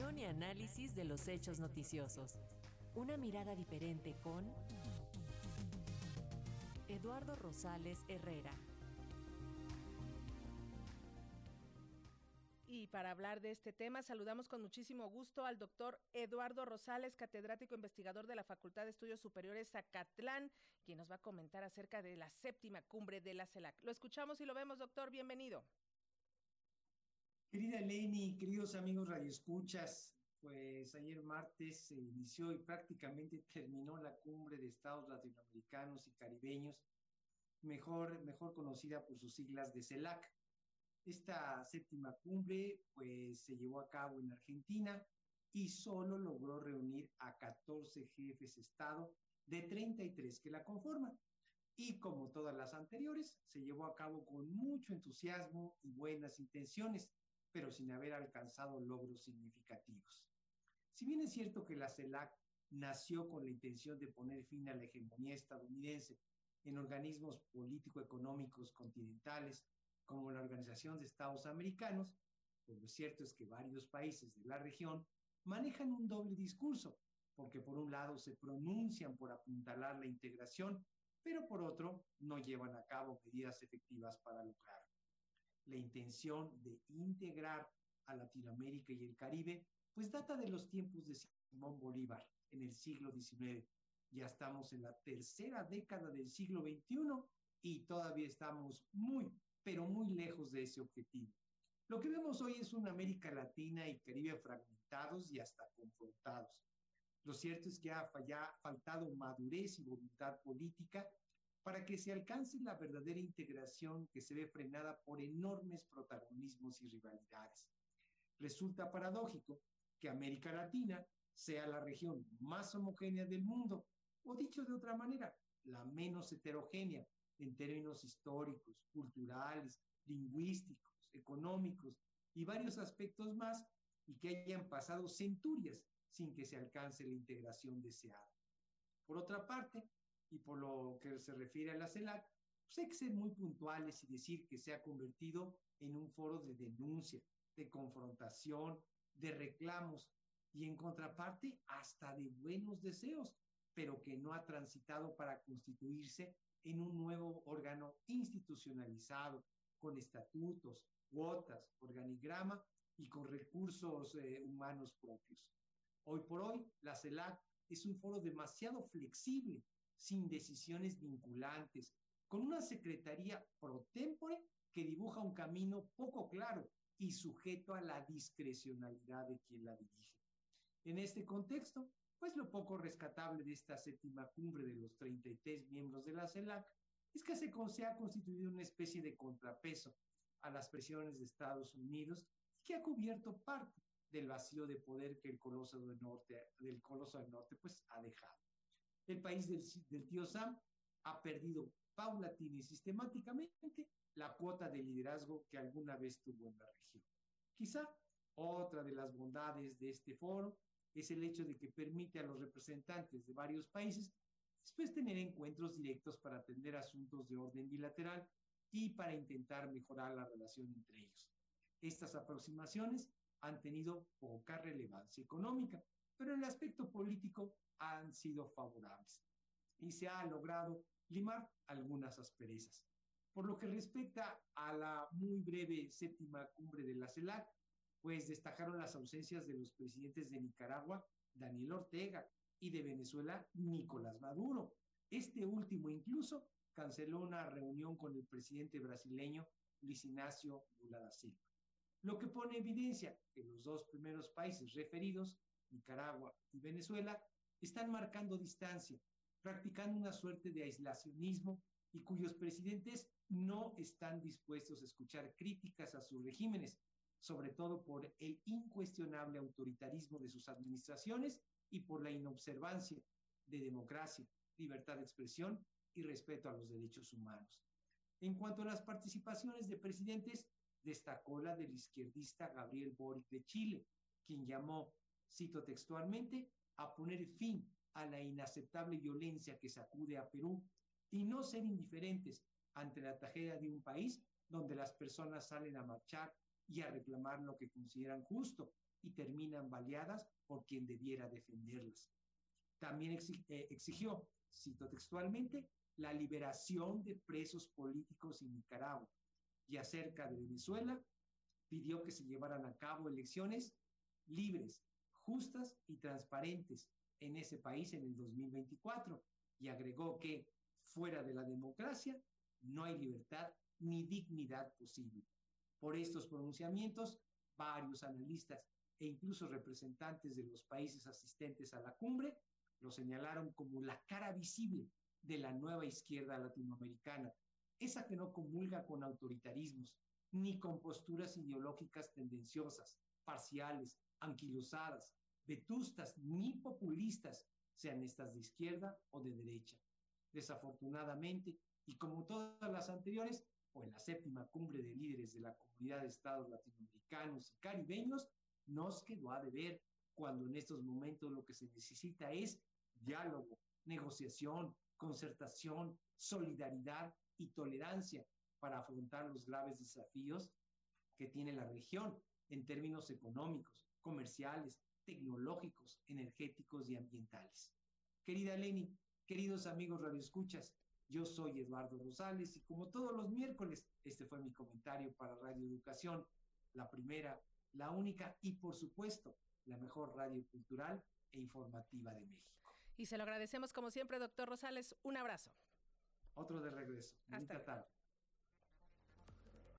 y análisis de los hechos noticiosos. Una mirada diferente con Eduardo Rosales Herrera. Y para hablar de este tema, saludamos con muchísimo gusto al doctor Eduardo Rosales, catedrático investigador de la Facultad de Estudios Superiores Zacatlán, quien nos va a comentar acerca de la séptima cumbre de la CELAC. Lo escuchamos y lo vemos, doctor. Bienvenido. Querida Eleni, queridos amigos radioescuchas, pues ayer martes se inició y prácticamente terminó la cumbre de estados latinoamericanos y caribeños, mejor, mejor conocida por sus siglas de CELAC. Esta séptima cumbre pues se llevó a cabo en Argentina y solo logró reunir a 14 jefes de Estado de 33 que la conforman. Y como todas las anteriores, se llevó a cabo con mucho entusiasmo y buenas intenciones pero sin haber alcanzado logros significativos. Si bien es cierto que la CELAC nació con la intención de poner fin a la hegemonía estadounidense en organismos político-económicos continentales como la Organización de Estados Americanos, pues lo cierto es que varios países de la región manejan un doble discurso, porque por un lado se pronuncian por apuntalar la integración, pero por otro no llevan a cabo medidas efectivas para lograrlo la intención de integrar a Latinoamérica y el Caribe, pues data de los tiempos de Simón Bolívar en el siglo XIX. Ya estamos en la tercera década del siglo XXI y todavía estamos muy, pero muy lejos de ese objetivo. Lo que vemos hoy es una América Latina y Caribe fragmentados y hasta confrontados. Lo cierto es que ha faltado madurez y voluntad política para que se alcance la verdadera integración que se ve frenada por enormes protagonismos y rivalidades. Resulta paradójico que América Latina sea la región más homogénea del mundo, o dicho de otra manera, la menos heterogénea en términos históricos, culturales, lingüísticos, económicos y varios aspectos más, y que hayan pasado centurias sin que se alcance la integración deseada. Por otra parte, y por lo que se refiere a la CELAC, pues hay que ser muy puntuales y decir que se ha convertido en un foro de denuncia, de confrontación, de reclamos y en contraparte hasta de buenos deseos, pero que no ha transitado para constituirse en un nuevo órgano institucionalizado, con estatutos, cuotas, organigrama y con recursos eh, humanos propios. Hoy por hoy, la CELAC es un foro demasiado flexible sin decisiones vinculantes, con una secretaría pro tempore que dibuja un camino poco claro y sujeto a la discrecionalidad de quien la dirige. En este contexto, pues lo poco rescatable de esta séptima cumbre de los 33 miembros de la CELAC es que se, ha constituido una especie de contrapeso a las presiones de Estados Unidos y que ha cubierto parte del vacío de poder que el coloso del norte, coloso del norte pues, ha dejado el país del, tío Sam ha perdido paulatina y sistemáticamente la cuota de liderazgo que alguna vez tuvo en la región. Quizá otra de las bondades de este foro es el hecho de que permite a los representantes de varios países después tener encuentros directos para atender asuntos de orden bilateral y para intentar mejorar la relación entre ellos. Estas aproximaciones han tenido poca relevancia económica, pero en el aspecto político han sido favorables y se ha logrado limar algunas asperezas. Por lo que respecta a la muy breve séptima cumbre de la CELAC, pues destacaron las ausencias de los presidentes de Nicaragua, Daniel Ortega, y de Venezuela, Nicolás Maduro. Este último incluso canceló una reunión con el presidente brasileño Luis Ignacio Lula da Silva. Lo que pone en evidencia que los dos primeros países referidos, Nicaragua y Venezuela, están marcando distancia, practicando una suerte de aislacionismo y cuyos presidentes no están dispuestos a escuchar críticas a sus regímenes, sobre todo por el incuestionable autoritarismo de sus administraciones y por la inobservancia de democracia, libertad de expresión y respeto a los derechos humanos. En cuanto a las participaciones de presidentes, destacó la del izquierdista Gabriel Boric de Chile, quien llamó, cito textualmente, a poner fin a la inaceptable violencia que sacude a Perú y no ser indiferentes ante la tragedia de un país donde las personas salen a marchar y a reclamar lo que consideran justo, y terminan baleadas por quien debiera defenderlas. También eh, exigió, cito textualmente, la liberación de presos políticos en Nicaragua y acerca de Venezuela, pidió que se llevaran a cabo elecciones libres, justas y transparentes en ese país en el 2024 y agregó que fuera de la democracia no hay libertad ni dignidad posible. Por estos pronunciamientos, varios analistas e incluso representantes de los países asistentes a la cumbre lo señalaron como la cara visible de la nueva izquierda latinoamericana, esa que no comulga con autoritarismos, ni con posturas ideológicas tendenciosas, parciales, anquilosadas, vetustas ni populistas, sean estas de izquierda o de derecha. Desafortunadamente, y como todas las anteriores, o en la séptima cumbre de líderes de la comunidad de estados latinoamericanos y caribeños, nos quedó a deber cuando en estos momentos lo que se necesita es diálogo, negociación, concertación, solidaridad y tolerancia para afrontar los graves desafíos que tiene la región en términos económicos, comerciales, tecnológicos, energéticos y ambientales. Querida Leni, queridos amigos radioescuchas, yo soy Eduardo Rosales y como todos los miércoles, este fue mi comentario para Radio Educación, la primera, la única y por supuesto la mejor radio cultural e informativa de México. Y se lo agradecemos como siempre, doctor Rosales. Un abrazo. Otro de regreso. Hasta tarde.